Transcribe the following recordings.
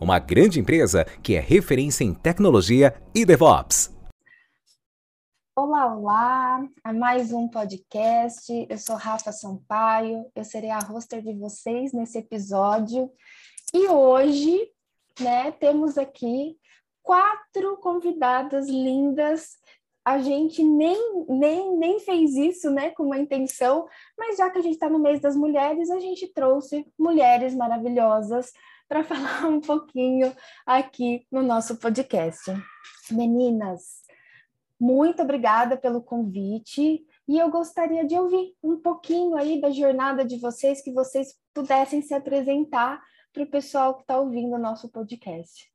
uma grande empresa que é referência em tecnologia e DevOps. Olá, olá! A mais um podcast. Eu sou Rafa Sampaio, eu serei a hoster de vocês nesse episódio. E hoje, né, temos aqui quatro convidadas lindas a gente nem, nem, nem fez isso né, com uma intenção, mas já que a gente está no mês das mulheres, a gente trouxe mulheres maravilhosas para falar um pouquinho aqui no nosso podcast. Meninas, muito obrigada pelo convite e eu gostaria de ouvir um pouquinho aí da jornada de vocês, que vocês pudessem se apresentar para o pessoal que está ouvindo o nosso podcast.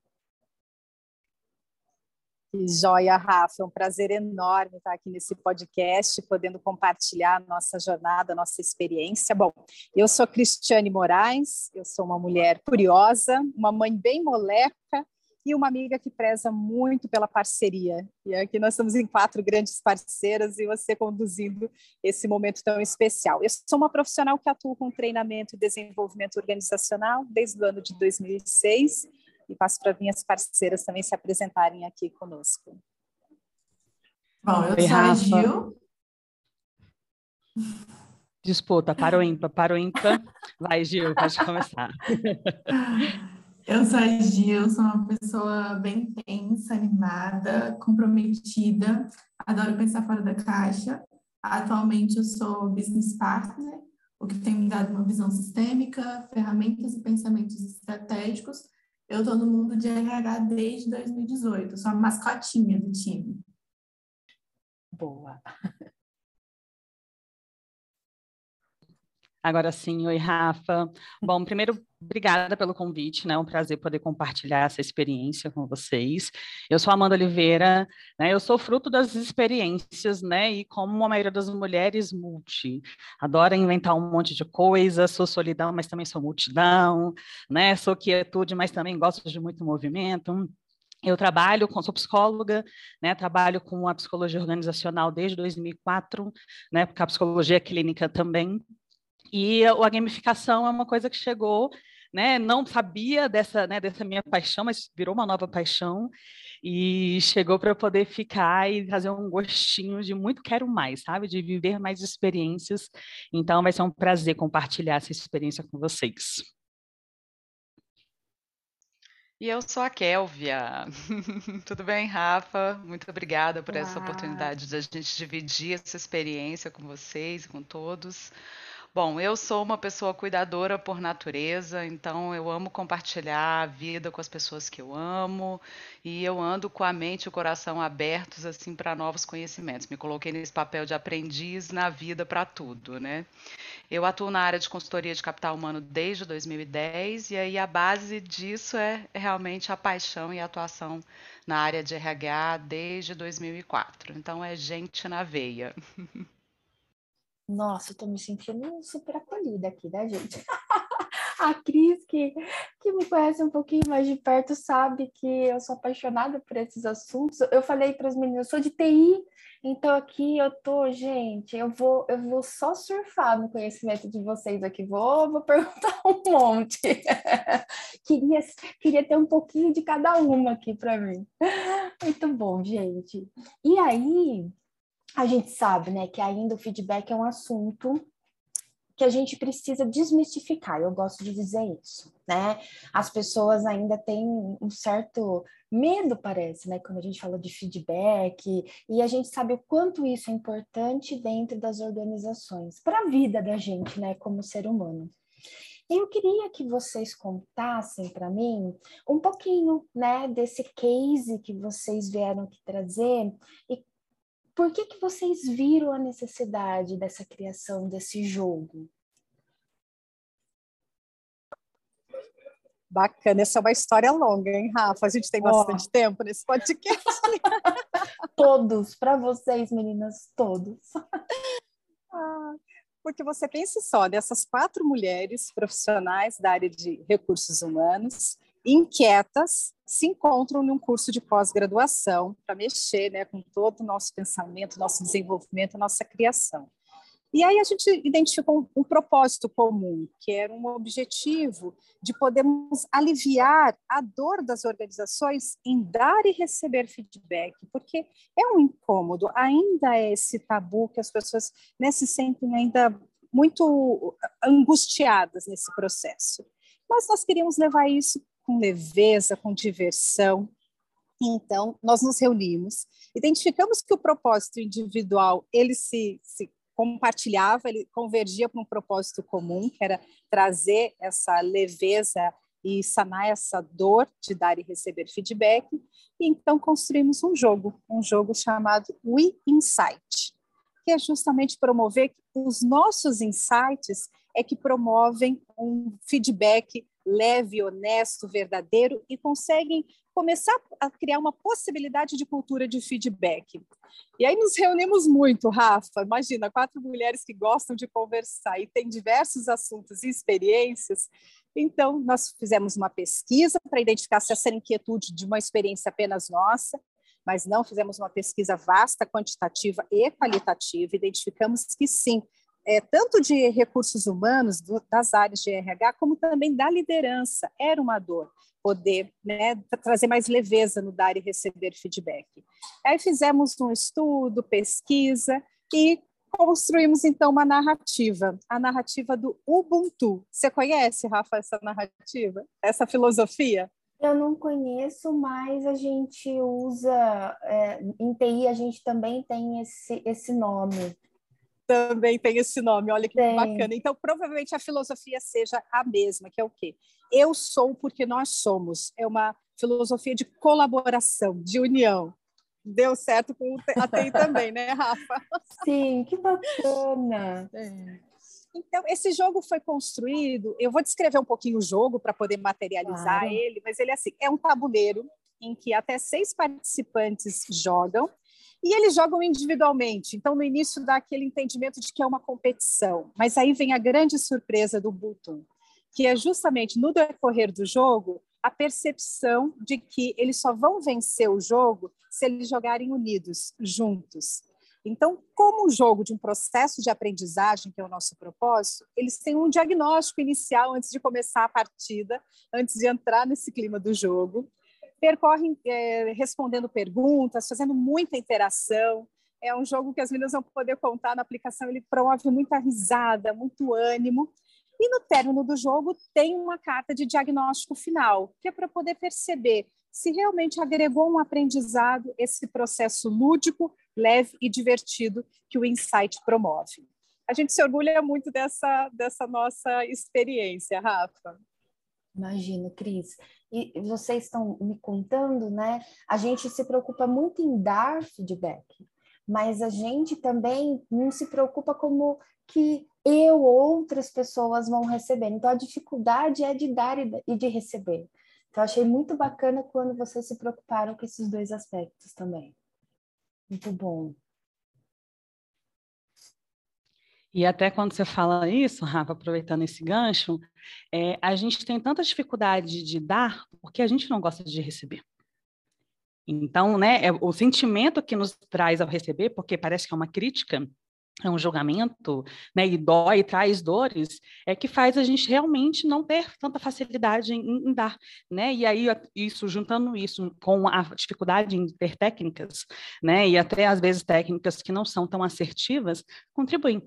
Joia, Rafa, é um prazer enorme estar aqui nesse podcast, podendo compartilhar nossa jornada, nossa experiência. Bom, eu sou Cristiane Moraes, eu sou uma mulher curiosa, uma mãe bem moleca e uma amiga que preza muito pela parceria. E aqui nós estamos em quatro grandes parceiras e você conduzindo esse momento tão especial. Eu sou uma profissional que atua com treinamento e desenvolvimento organizacional desde o ano de 2006 e passo para minhas parceiras também se apresentarem aqui conosco. Bom, eu Oi, sou a Gil. Disputa, para o ímpar, para o ímpar. Vai, Gil, pode começar. Eu sou a Gil, sou uma pessoa bem tensa, animada, comprometida, adoro pensar fora da caixa. Atualmente eu sou business partner, o que tem me dado uma visão sistêmica, ferramentas e pensamentos estratégicos eu estou no mundo de RH desde 2018, sou a mascotinha do time. Boa. Agora sim, oi Rafa. Bom, primeiro, obrigada pelo convite, né? É um prazer poder compartilhar essa experiência com vocês. Eu sou Amanda Oliveira, né? Eu sou fruto das experiências, né? E como a maioria das mulheres, multi. Adoro inventar um monte de coisa, sou solidão, mas também sou multidão, né? Sou quietude, mas também gosto de muito movimento. Eu trabalho com, sou psicóloga, né, trabalho com a psicologia organizacional desde 2004, né, porque a psicologia clínica também, e a gamificação é uma coisa que chegou, né? Não sabia dessa, né, dessa minha paixão, mas virou uma nova paixão e chegou para poder ficar e fazer um gostinho de muito quero mais, sabe? De viver mais experiências. Então vai ser um prazer compartilhar essa experiência com vocês. E eu sou a Kélvia. Tudo bem, Rafa? Muito obrigada por essa oportunidade de a gente dividir essa experiência com vocês, com todos. Bom, eu sou uma pessoa cuidadora por natureza, então eu amo compartilhar a vida com as pessoas que eu amo e eu ando com a mente e o coração abertos assim para novos conhecimentos. Me coloquei nesse papel de aprendiz na vida para tudo, né? Eu atuo na área de consultoria de capital humano desde 2010 e aí a base disso é realmente a paixão e a atuação na área de RH desde 2004. Então é gente na veia. Nossa, eu tô me sentindo super acolhida aqui, né, gente? a Cris, que, que me conhece um pouquinho mais de perto, sabe que eu sou apaixonada por esses assuntos. Eu falei para as meninas, eu sou de TI, então aqui eu tô, gente, eu vou, eu vou só surfar no conhecimento de vocês aqui, vou, vou perguntar um monte. queria, queria ter um pouquinho de cada uma aqui para mim. Muito bom, gente. E aí, a gente sabe, né, que ainda o feedback é um assunto que a gente precisa desmistificar. Eu gosto de dizer isso, né? As pessoas ainda têm um certo medo, parece, né, quando a gente fala de feedback, e a gente sabe o quanto isso é importante dentro das organizações, para a vida da gente, né, como ser humano. Eu queria que vocês contassem para mim um pouquinho, né, desse case que vocês vieram aqui trazer e por que que vocês viram a necessidade dessa criação desse jogo? Bacana, essa é uma história longa, hein, Rafa? A gente tem bastante oh. tempo nesse podcast. todos, para vocês, meninas, todos. Ah, porque você pense só, dessas quatro mulheres profissionais da área de recursos humanos, inquietas, se encontram num curso de pós-graduação para mexer né, com todo o nosso pensamento, nosso desenvolvimento, nossa criação. E aí a gente identificou um, um, propósito comum, que era um objetivo de podermos aliviar a dor das organizações em dar e receber feedback, porque é um incômodo, ainda é esse tabu que as pessoas né, se sentem ainda muito angustiadas nesse processo. Mas nós queríamos levar isso com leveza, com diversão. Então, nós nos reunimos, identificamos que o propósito individual ele se, se compartilhava, ele convergia para um propósito comum, que era trazer essa leveza e sanar essa dor de dar e receber feedback. E então construímos um jogo, um jogo chamado We Insight, que é justamente promover que os nossos insights é que promovem um feedback leve, honesto, verdadeiro e conseguem começar a criar uma possibilidade de cultura de feedback. E aí nos reunimos muito, Rafa. Imagina, quatro mulheres que gostam de conversar e têm diversos assuntos e experiências. Então, nós fizemos uma pesquisa para identificar se essa inquietude de uma experiência apenas nossa, mas não fizemos uma pesquisa vasta, quantitativa e qualitativa. Identificamos que sim, é, tanto de recursos humanos, do, das áreas de RH, como também da liderança. Era uma dor poder né, trazer mais leveza no dar e receber feedback. Aí fizemos um estudo, pesquisa e construímos então uma narrativa, a narrativa do Ubuntu. Você conhece, Rafa, essa narrativa, essa filosofia? Eu não conheço, mas a gente usa, é, em TI a gente também tem esse, esse nome também tem esse nome, olha que Sim. bacana. Então, provavelmente a filosofia seja a mesma, que é o quê? Eu sou porque nós somos. É uma filosofia de colaboração, de união. Deu certo com a TI também, né, Rafa? Sim, que bacana. É. Então, esse jogo foi construído. Eu vou descrever um pouquinho o jogo para poder materializar claro. ele, mas ele é assim: é um tabuleiro em que até seis participantes jogam e eles jogam individualmente, então no início dá aquele entendimento de que é uma competição. Mas aí vem a grande surpresa do Butum, que é justamente no decorrer do jogo a percepção de que eles só vão vencer o jogo se eles jogarem unidos, juntos. Então, como o jogo de um processo de aprendizagem, que é o nosso propósito, eles têm um diagnóstico inicial antes de começar a partida, antes de entrar nesse clima do jogo percorrem é, respondendo perguntas, fazendo muita interação. É um jogo que as meninas vão poder contar na aplicação, ele promove muita risada, muito ânimo. E no término do jogo tem uma carta de diagnóstico final, que é para poder perceber se realmente agregou um aprendizado esse processo lúdico, leve e divertido que o Insight promove. A gente se orgulha muito dessa, dessa nossa experiência, Rafa. Imagino, Cris. E vocês estão me contando, né? A gente se preocupa muito em dar feedback, mas a gente também não se preocupa como que eu ou outras pessoas vão receber. Então, a dificuldade é de dar e de receber. Então, achei muito bacana quando vocês se preocuparam com esses dois aspectos também. Muito bom. E até quando você fala isso, Rafa, aproveitando esse gancho, é, a gente tem tanta dificuldade de dar porque a gente não gosta de receber. Então, né, é o sentimento que nos traz ao receber, porque parece que é uma crítica, é um julgamento, né, e dói, e traz dores, é que faz a gente realmente não ter tanta facilidade em, em, dar, né, e aí isso, juntando isso com a dificuldade em ter técnicas, né, e até às vezes técnicas que não são tão assertivas, contribuem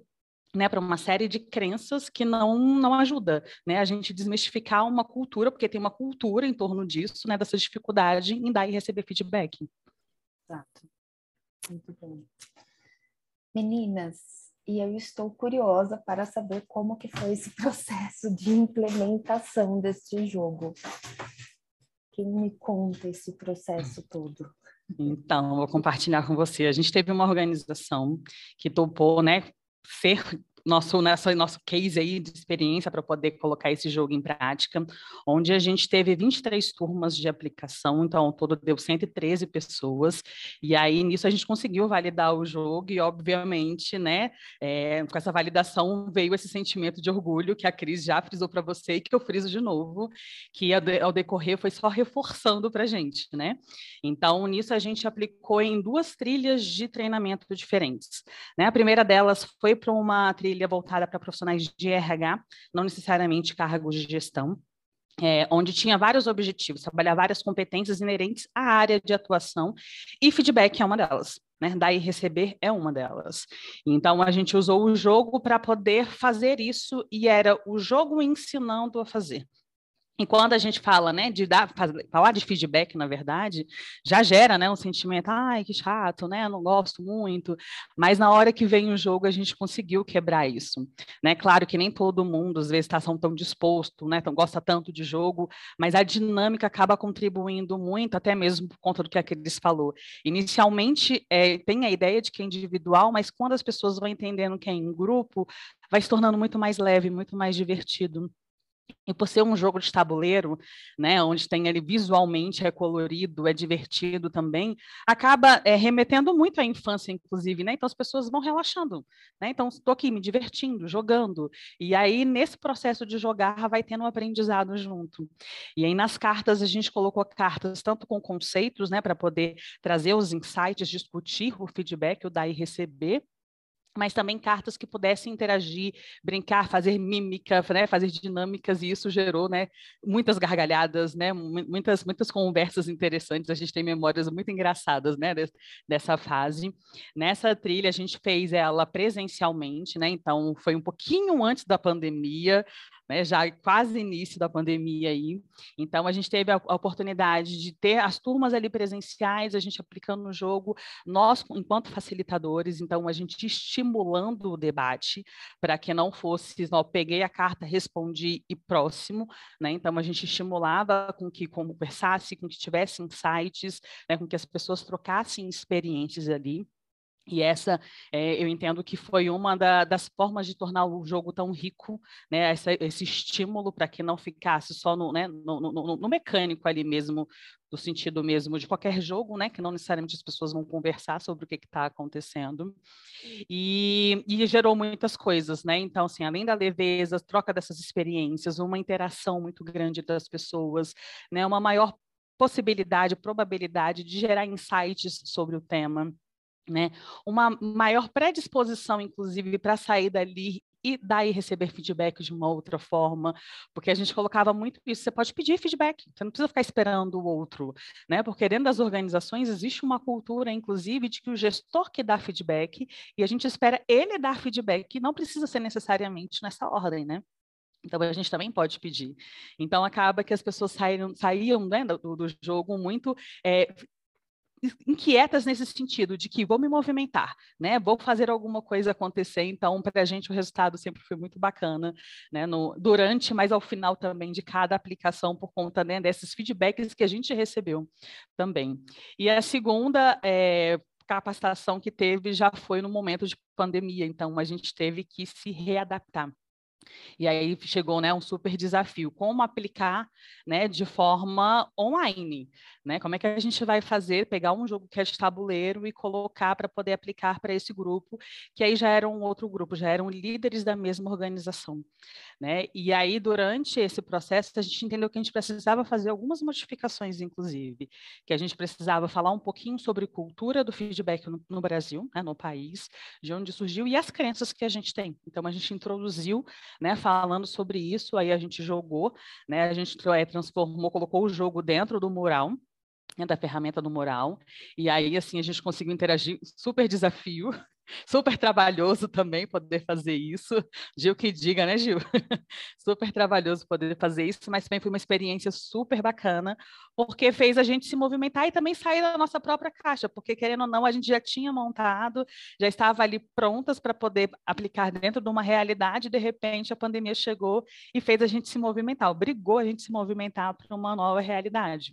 né, para uma série de crenças que não não ajuda, né, a gente desmistificar uma cultura, porque tem uma cultura em torno disso, né, dessa dificuldade em dar e receber feedback. Exato. Muito bom. Meninas, e eu estou curiosa para saber como que foi esse processo de implementação deste jogo. Quem me conta esse processo todo? Então, vou compartilhar com você. A gente teve uma organização que topou, né, ser nosso, nessa, nosso case aí de experiência para poder colocar esse jogo em prática, onde a gente teve 23 turmas de aplicação, então ao todo deu 113 pessoas, e aí nisso a gente conseguiu validar o jogo, e obviamente, né, é, com essa validação veio esse sentimento de orgulho que a Cris já frisou para você e que eu friso de novo, que ao decorrer foi só reforçando para a gente, né? Então, nisso a gente aplicou em duas trilhas de treinamento diferentes. Né? A primeira delas foi para uma trilha trilha voltada para profissionais de RH, não necessariamente cargos de gestão. É, onde tinha vários objetivos, trabalhar várias competências inerentes à área de atuação, e feedback é uma delas. Né? Dar e receber é uma delas. Então, a gente usou o jogo para poder fazer isso, e era o jogo ensinando a fazer. E quando a gente fala, né, de dar, falar de feedback, na verdade, já gera, né, um sentimento, ai, que chato, né, não gosto muito. Mas na hora que vem o jogo, a gente conseguiu quebrar isso, né? Claro que nem todo mundo às vezes está tão disposto, né, tão gosta tanto de jogo, mas a dinâmica acaba contribuindo muito, até mesmo por conta do que a Cris falou. Inicialmente é, tem a ideia de que é individual, mas quando as pessoas vão entendendo que é em grupo, vai se tornando muito mais leve, muito mais divertido. E por ser um jogo de tabuleiro, né, onde tem ali visualmente é colorido, é divertido também, acaba é, remetendo muito à infância, inclusive, né? Então as pessoas vão relaxando, né? Então estou aqui me divertindo, jogando, e aí nesse processo de jogar vai tendo um aprendizado junto. E aí nas cartas a gente colocou cartas tanto com conceitos, né, para poder trazer os insights, discutir o feedback, o dar e receber, mas também cartas que pudessem interagir, brincar, fazer mímica, né, fazer dinâmicas, e isso gerou né, muitas gargalhadas, né, muitas, muitas conversas interessantes, a gente tem memórias muito engraçadas né, dessa fase. Nessa trilha a gente fez ela presencialmente, né, então foi um pouquinho antes da pandemia, né, já quase início da pandemia aí. Então, a gente teve a, a, oportunidade de ter as turmas ali presenciais, a gente aplicando no jogo, nós, enquanto facilitadores, então, a gente estimulando o debate para que não fosse, ó, peguei a carta, respondi e próximo, né? Então, a gente estimulava com que conversasse, com que tivesse insights, né, com que as pessoas trocassem experiências ali. E essa, é, eu entendo que foi uma da, das formas de tornar o jogo tão rico, né? Esse estímulo para que não ficasse só no, né, no, no, no, mecânico ali mesmo, do sentido mesmo de qualquer jogo, né? Que não necessariamente as pessoas vão conversar sobre o que está acontecendo. E, e, gerou muitas coisas, né? Então, assim, além da leveza, troca dessas experiências, uma interação muito grande das pessoas, né? Uma maior possibilidade, probabilidade de gerar insights sobre o tema né? Uma maior predisposição, inclusive, para sair dali e daí receber feedback de uma outra forma, porque a gente colocava muito isso. Você pode pedir feedback, você não precisa ficar esperando o outro, né? Porque dentro das organizações existe uma cultura, inclusive, de que o gestor que dá feedback e a gente espera ele dar feedback, não precisa ser necessariamente nessa ordem, né? Então, a gente também pode pedir. Então, acaba que as pessoas saíram, saíam né, do, do, jogo muito é, inquietas nesse sentido, de que vou me movimentar, né? Vou fazer alguma coisa acontecer. Então, para a gente, o resultado sempre foi muito bacana, né? No, durante, mas ao final também de cada aplicação, por conta né, desses feedbacks que a gente recebeu também. E a segunda é, capacitação que teve já foi no momento de pandemia, então a gente teve que se readaptar. E aí chegou né, um super desafio, como aplicar né, de forma online, né? Como é que a gente vai fazer, pegar um jogo que é de tabuleiro e colocar para poder aplicar para esse grupo, que aí já era um outro grupo, já eram líderes da mesma organização, né? E aí, durante esse processo, a gente entendeu que a gente precisava fazer algumas modificações, inclusive, que a gente precisava falar um pouquinho sobre cultura do feedback no, no Brasil, né, no país, de onde surgiu, e as crenças que a gente tem. Então, a gente introduziu, né, falando sobre isso, aí a gente jogou, né, a gente é, transformou, colocou o jogo dentro do mural, né, da ferramenta do moral. E aí, assim, a gente conseguiu interagir, super desafio, Super trabalhoso também poder fazer isso. Gil que diga, né, Gil? super trabalhoso poder fazer isso, mas também foi uma experiência super bacana, porque fez a gente se movimentar e também sair da nossa própria caixa, porque querendo ou não, a gente já tinha montado, já estava ali prontas para poder aplicar dentro de uma realidade, de repente a pandemia chegou e fez a gente se movimentar, obrigou a gente se movimentar para uma nova realidade.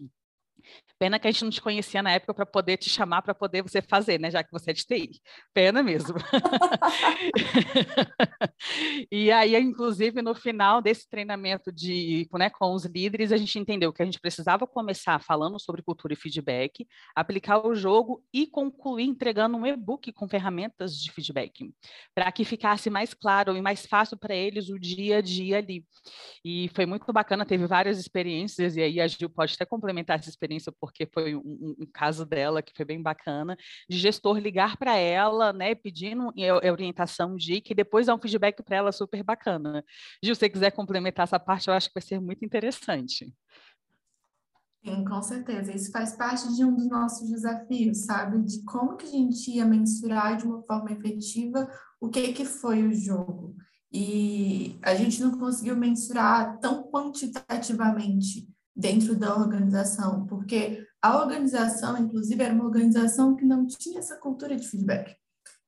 Pena que a gente não te conhecia na época para poder te chamar para poder você fazer, né? Já que você é de TI. Pena mesmo. e aí, inclusive, no final desse treinamento de, né, com os líderes, a gente entendeu que a gente precisava começar falando sobre cultura e feedback, aplicar o jogo e concluir entregando um e-book com ferramentas de feedback, para que ficasse mais claro e mais fácil para eles o dia a dia ali. E foi muito bacana, teve várias experiências, e aí a Gil pode até complementar essa experiência porque foi um, um caso dela que foi bem bacana, de gestor ligar para ela, né, pedindo orientação de que depois dá um feedback para ela super bacana. Gil, se você quiser complementar essa parte, eu acho que vai ser muito interessante. Sim, com certeza. Isso faz parte de um dos nossos desafios, sabe? De como que a gente ia mensurar de uma forma efetiva o que que foi o jogo. E a gente não conseguiu mensurar tão quantitativamente dentro da organização, porque a organização, inclusive, era uma organização que não tinha essa cultura de feedback.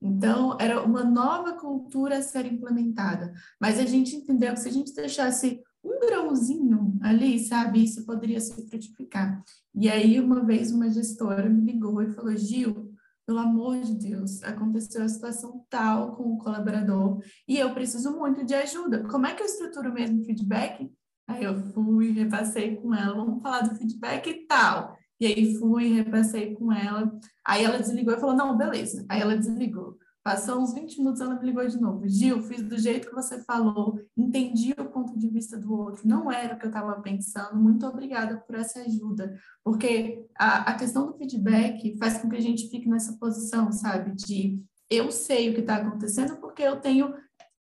Então, era uma nova cultura a ser implementada. Mas a gente entendeu que se a gente deixasse um grãozinho ali, sabe, isso poderia se frutificar. E aí, uma vez, uma gestora me ligou e falou: Gil, pelo amor de Deus, aconteceu a situação tal com o colaborador e eu preciso muito de ajuda. Como é que eu estruturo mesmo feedback Aí eu fui, repassei com ela, vamos falar do feedback e tal. E aí fui, repassei com ela. Aí ela desligou e falou: não, beleza. Aí ela desligou. Passou uns 20 minutos, ela me ligou de novo. Gil, fiz do jeito que você falou, entendi o ponto de vista do outro, não era o que eu estava pensando. Muito obrigada por essa ajuda. Porque a, a questão do feedback faz com que a gente fique nessa posição, sabe? De eu sei o que está acontecendo porque eu tenho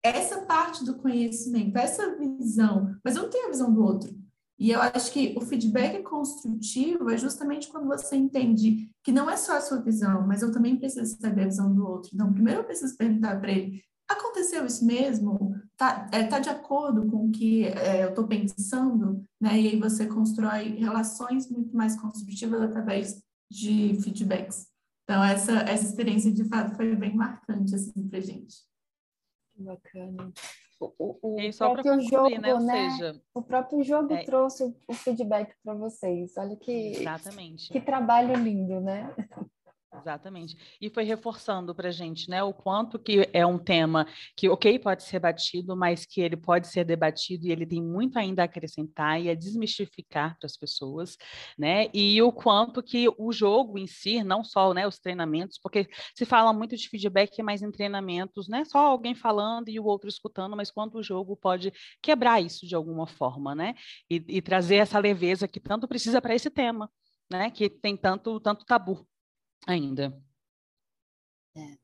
essa parte do conhecimento, essa visão, mas eu não tenho a visão do outro. E eu acho que o feedback construtivo é justamente quando você entende que não é só a sua visão, mas eu também preciso saber a visão do outro. Então, primeiro eu preciso perguntar para ele: aconteceu isso mesmo? Tá, é, tá de acordo com o que é, eu estou pensando? Né? E aí você constrói relações muito mais construtivas através de feedbacks. Então, essa, essa experiência, de fato, foi bem marcante assim, para gente. Que bacana. O, o, o próprio jogo, né? né? Seja, o próprio jogo é... trouxe o feedback para vocês. Olha que, Exatamente. que trabalho lindo, né? Exatamente. E foi reforçando para a gente, né, o quanto que é um tema que, ok, pode ser batido, mas que ele pode ser debatido e ele tem muito ainda a acrescentar e a desmistificar para as pessoas, né, e o quanto que o jogo em si, não só, né, os treinamentos, porque se fala muito de feedback, mas em treinamentos, né, só alguém falando e o outro escutando, mas quanto o jogo pode quebrar isso de alguma forma, né, e, e trazer essa leveza que tanto precisa para esse tema, né, que tem tanto, tanto tabu ainda. É.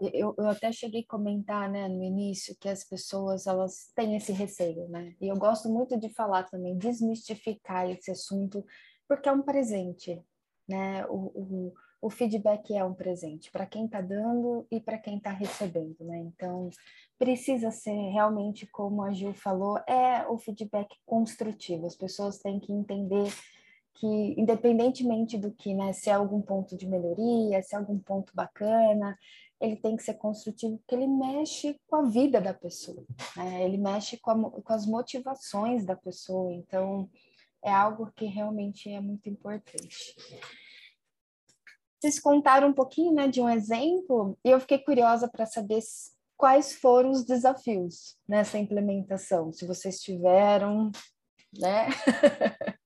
Eu, eu até cheguei a comentar, né, no início, que as pessoas, elas têm esse receio, né? E eu gosto muito de falar também, desmistificar esse assunto, porque é um presente, né? O, o, o feedback é um presente para quem está dando e para quem está recebendo, né? Então, precisa ser realmente, como a Gil falou, é o feedback construtivo. As pessoas têm que entender que independentemente do que, né, se é algum ponto de melhoria, se é algum ponto bacana, ele tem que ser construtivo porque ele mexe com a vida da pessoa, né? ele mexe com, a, com as motivações da pessoa, então é algo que realmente é muito importante. Vocês contaram um pouquinho né, de um exemplo e eu fiquei curiosa para saber quais foram os desafios nessa implementação, se vocês tiveram, né?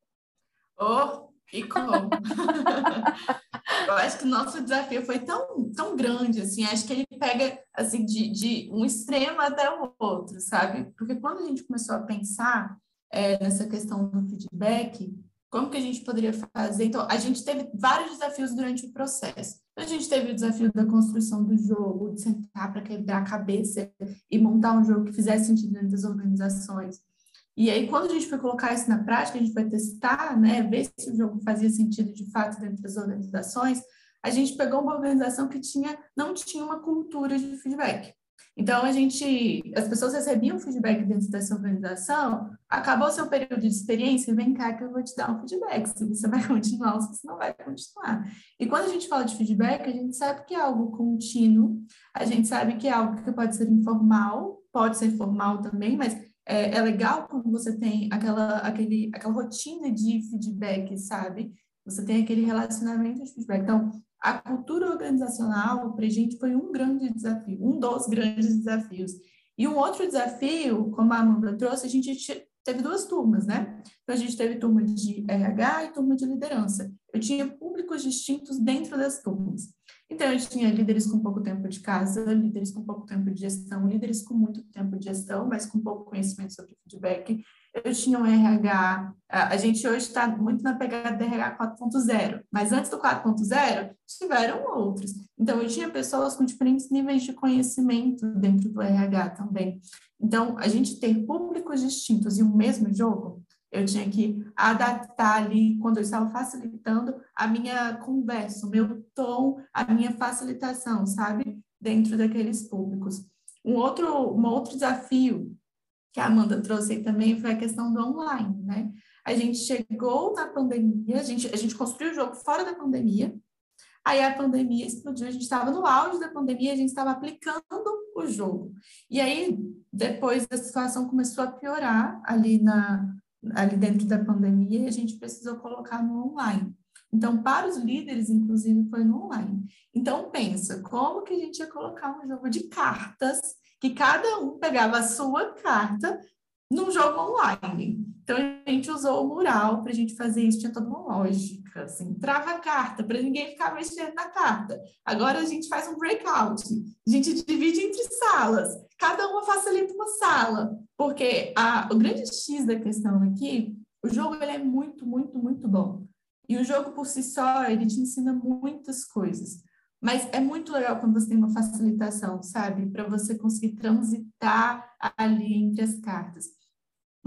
E como? eu acho que o nosso desafio foi tão, tão grande, assim, acho que ele pega, assim, de, de um extremo até o outro, sabe? Porque quando a gente começou a pensar é, nessa questão do feedback, como que a gente poderia fazer? Então, a gente teve vários desafios durante o processo. A gente teve o desafio da construção do jogo, de sentar para quebrar a cabeça e montar um jogo que fizesse sentido dentro das organizações. E aí, quando a gente foi colocar isso na prática, a gente vai testar, né, ver se o jogo fazia sentido de fato dentro das organizações, a gente pegou uma organização que tinha, não tinha uma cultura de feedback. Então, a gente, as pessoas recebiam feedback dentro dessa organização, acabou seu período de experiência, vem cá que eu vou te dar um feedback, se você vai continuar ou se você não vai continuar. E quando a gente fala de feedback, a gente sabe que é algo contínuo, a gente sabe que é algo que pode ser informal, pode ser formal também, mas é, é legal quando você tem aquela, aquele, aquela rotina de feedback, sabe? Você tem aquele relacionamento de feedback. Então, a cultura organizacional para a gente foi um grande desafio, um dos grandes desafios. E um outro desafio, como a Amanda trouxe, a gente teve duas turmas, né? Então, a gente teve turma de RH e turma de liderança. Eu tinha públicos distintos dentro das turmas. Então, eu tinha líderes com pouco tempo de casa, líderes com pouco tempo de gestão, líderes com muito tempo de gestão, mas com pouco conhecimento sobre feedback. Eu tinha um RH, a gente hoje está muito na pegada do RH 4.0, mas antes do 4.0, tiveram outros. Então, eu tinha pessoas com diferentes níveis de conhecimento dentro do RH também. Então, a gente ter públicos distintos e o mesmo jogo, eu tinha que adaptar ali, quando eu estava facilitando, a minha conversa, o meu tom, a minha facilitação, sabe? Dentro daqueles públicos. Um outro, um outro desafio que a Amanda trouxe aí também foi a questão do online, né? A gente chegou na pandemia, a gente, a gente construiu o jogo fora da pandemia, aí a pandemia explodiu, a gente estava no auge da pandemia, a gente estava aplicando o jogo. E aí, depois a situação começou a piorar ali na, ali dentro da pandemia e a gente precisou colocar no online. Então, para os líderes, inclusive, foi no online. Então, pensa, como que a gente ia colocar um jogo de cartas, que cada um pegava a sua carta num jogo online. Então, a gente usou o mural para a gente fazer isso, tinha toda uma lógica, assim, trava a carta, para ninguém ficar mexendo na carta. Agora a gente faz um breakout, a gente divide entre salas, cada uma facilita uma sala, porque a, o grande X da questão aqui, o jogo ele é muito, muito, muito bom. E o jogo por si só, ele te ensina muitas coisas. Mas é muito legal quando você tem uma facilitação, sabe? Para você conseguir transitar ali entre as cartas.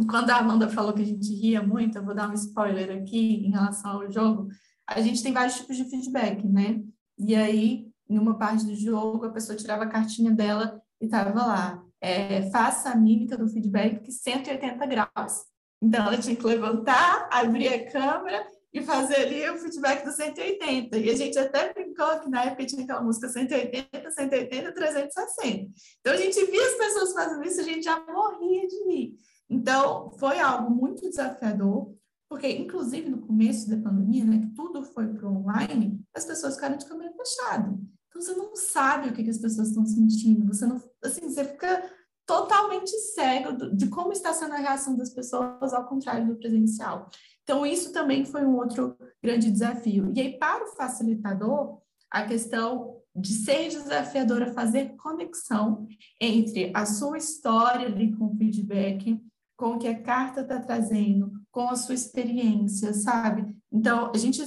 Quando a Amanda falou que a gente ria muito, eu vou dar um spoiler aqui em relação ao jogo. A gente tem vários tipos de feedback, né? E aí, em uma parte do jogo, a pessoa tirava a cartinha dela e estava lá. É, faça a mímica do feedback 180 graus. Então, ela tinha que levantar, abrir a câmera e fazer ali o feedback do 180. E a gente até brincou que na época tinha aquela música 180, 180, 360. Então, a gente via as pessoas fazendo isso, a gente já morria de rir. Então, foi algo muito desafiador, porque, inclusive, no começo da pandemia, né, que tudo foi para online, as pessoas ficaram de câmera fechada. Então, você não sabe o que, que as pessoas estão sentindo, você não, assim, você fica totalmente cego de como está sendo a reação das pessoas ao contrário do presencial. Então, isso também foi um outro grande desafio. E aí, para o facilitador, a questão de ser desafiadora fazer conexão entre a sua história ali com o feedback, com o que a carta está trazendo, com a sua experiência, sabe? Então, a gente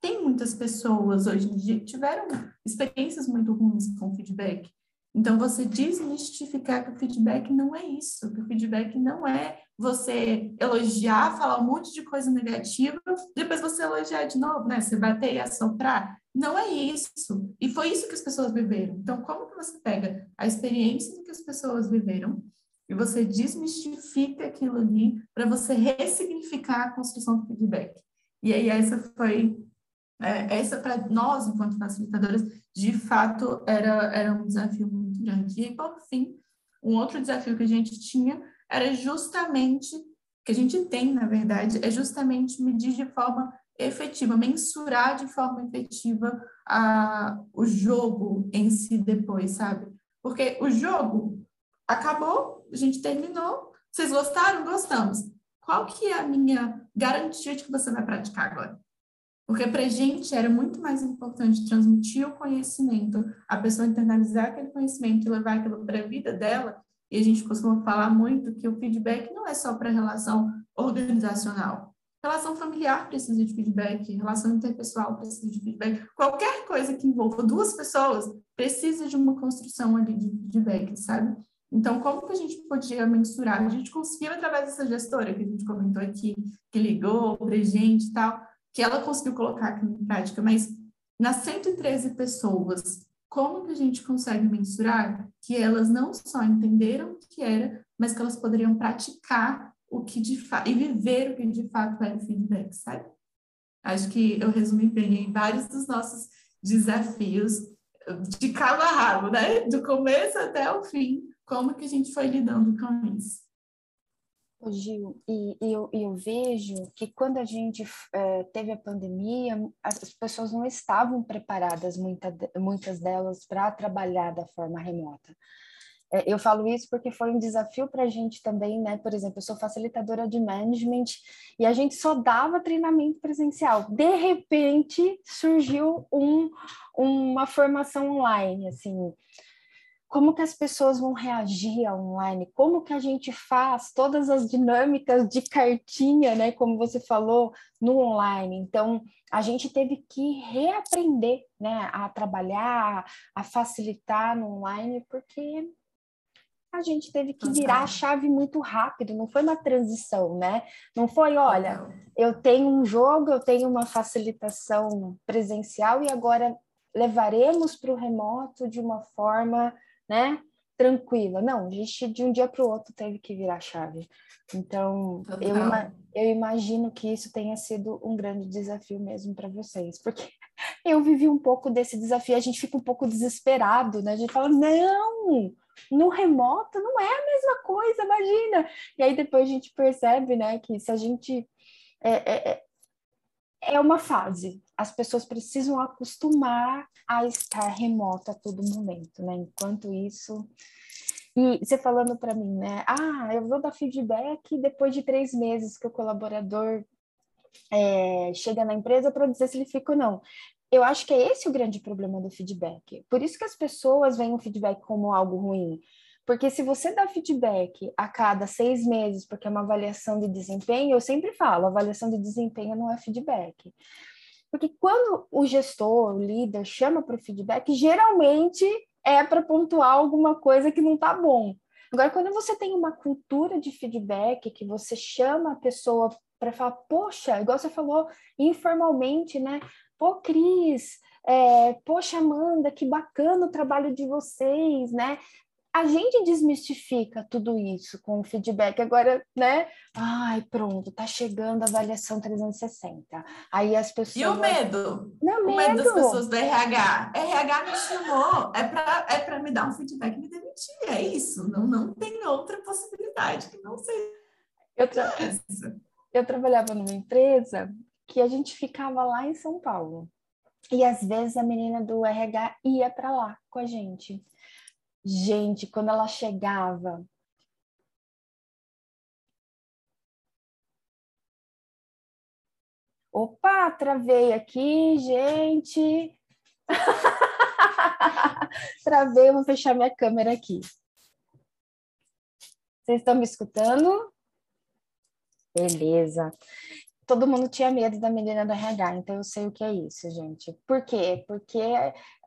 tem muitas pessoas hoje em dia que tiveram experiências muito ruins com feedback. Então, você desmistificar que o feedback não é isso, que o feedback não é você elogiar, falar um monte de coisa negativa, depois você elogiar de novo, né? Você bater e assoprar. Não é isso. E foi isso que as pessoas viveram. Então, como que você pega a experiência do que as pessoas viveram e você desmistifica aquilo ali para você ressignificar a construção do feedback. E aí essa foi é, essa para nós enquanto facilitadoras de fato era era um desafio muito grande. E por fim, um outro desafio que a gente tinha era justamente que a gente tem, na verdade, é justamente medir de forma efetiva, mensurar de forma efetiva a, o jogo em si depois, sabe? Porque o jogo acabou, a gente terminou. Vocês gostaram? Gostamos. Qual que é a minha garantia de que você vai praticar agora? Porque para a gente era muito mais importante transmitir o conhecimento, a pessoa internalizar aquele conhecimento e levar aquilo para a vida dela. E a gente costuma falar muito que o feedback não é só para a relação organizacional. Relação familiar precisa de feedback, relação interpessoal precisa de feedback. Qualquer coisa que envolva duas pessoas precisa de uma construção ali de feedback, sabe? Então, como que a gente podia mensurar? A gente conseguiu, através dessa gestora que a gente comentou aqui, que ligou para a gente e tal, que ela conseguiu colocar aqui em prática, mas nas 113 pessoas, como que a gente consegue mensurar que elas não só entenderam o que era, mas que elas poderiam praticar o que de fato e viver o que de fato era o feedback, sabe? Acho que eu resumi bem em vários dos nossos desafios de cabo a rabo, né? Do começo até o fim, como que a gente foi lidando com isso. Gil, e eu, eu, vejo que quando a gente é, teve a pandemia, as pessoas não estavam preparadas, muita, muitas delas, para trabalhar da forma remota. É, eu falo isso porque foi um desafio para a gente também, né? Por exemplo, eu sou facilitadora de management e a gente só dava treinamento presencial. De repente, surgiu um, uma formação online, assim como que as pessoas vão reagir online, como que a gente faz todas as dinâmicas de cartinha, né, como você falou, no online. Então, a gente teve que reaprender, né, a trabalhar, a facilitar no online, porque a gente teve que virar a chave muito rápido, não foi uma transição, né? Não foi, olha, eu tenho um jogo, eu tenho uma facilitação presencial e agora levaremos para o remoto de uma forma né? Tranquila. Não, a gente de um dia para o outro teve que virar a chave. Então, eu, eu imagino que isso tenha sido um grande desafio mesmo para vocês, porque eu vivi um pouco desse desafio, a gente fica um pouco desesperado, né? A gente fala, não, no remoto não é a mesma coisa, imagina. E aí depois a gente percebe, né, que se a gente é, é, é é uma fase. As pessoas precisam acostumar a estar remota a todo momento, né? Enquanto isso. E você falando para mim, né? Ah, eu vou dar feedback depois de três meses que o colaborador é, chega na empresa para dizer se ele fica ou não. Eu acho que é esse o grande problema do feedback. Por isso que as pessoas veem o feedback como algo ruim. Porque se você dá feedback a cada seis meses, porque é uma avaliação de desempenho, eu sempre falo, avaliação de desempenho não é feedback. Porque quando o gestor, o líder, chama para o feedback, geralmente é para pontuar alguma coisa que não está bom. Agora, quando você tem uma cultura de feedback, que você chama a pessoa para falar, poxa, igual você falou informalmente, né? Pô, Cris, é, poxa, Amanda, que bacana o trabalho de vocês, né? A gente desmistifica tudo isso com o feedback. Agora, né? Ai, pronto, tá chegando a avaliação 360. Aí as pessoas. E o medo? Não, o medo. medo das pessoas do RH. RH me chamou, é para é pra me dar um feedback e me demitir. É isso. Não, não tem outra possibilidade que não seja. Eu, tra... eu trabalhava numa empresa que a gente ficava lá em São Paulo. E às vezes a menina do RH ia para lá com a gente. Gente, quando ela chegava, Opa, travei aqui, gente. travei, vou fechar minha câmera aqui. Vocês estão me escutando? Beleza todo mundo tinha medo da menina do RH, então eu sei o que é isso, gente. Por quê? Porque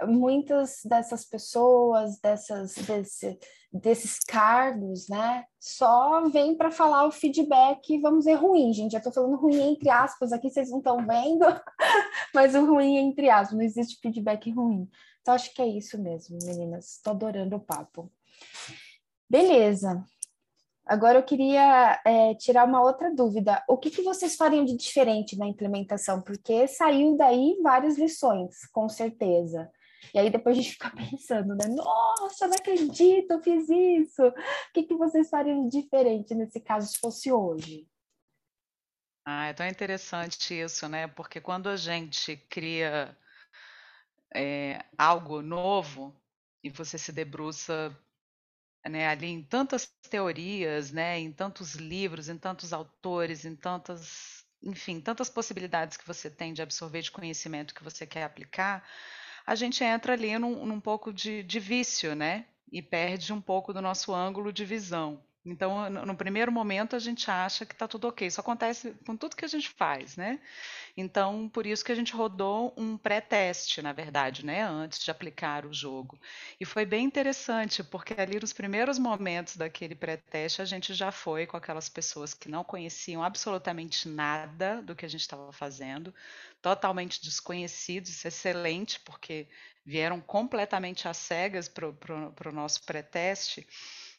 muitas dessas pessoas, dessas, desse, desses cargos, né, só vêm para falar o feedback, vamos dizer, ruim, gente. Eu estou falando ruim entre aspas aqui, vocês não estão vendo, mas o ruim entre aspas, não existe feedback ruim. Então acho que é isso mesmo, meninas. Estou adorando o papo. Beleza. Agora eu queria é, tirar uma outra dúvida. O que, que vocês fariam de diferente na implementação? Porque saiu daí várias lições, com certeza. E aí depois a gente fica pensando, né? Nossa, não acredito, eu fiz isso. O que, que vocês fariam de diferente nesse caso se fosse hoje? Ah, é tão interessante isso, né? Porque quando a gente cria é, algo novo e você se debruça né, ali em tantas teorias, né, em tantos livros, em tantos autores, em tantas, enfim, tantas possibilidades que você tem de absorver de conhecimento que você quer aplicar, a gente entra ali num, num pouco de, de vício, né, e perde um pouco do nosso ângulo de visão. Então, no primeiro momento, a gente acha que está tudo ok. Isso acontece com tudo que a gente faz, né? Então, por isso que a gente rodou um pré-teste, na verdade, né? Antes de aplicar o jogo. E foi bem interessante, porque ali nos primeiros momentos daquele pré-teste, a gente já foi com aquelas pessoas que não conheciam absolutamente nada do que a gente estava fazendo, totalmente desconhecidos. Isso é excelente, porque vieram completamente às cegas para o nosso pré-teste.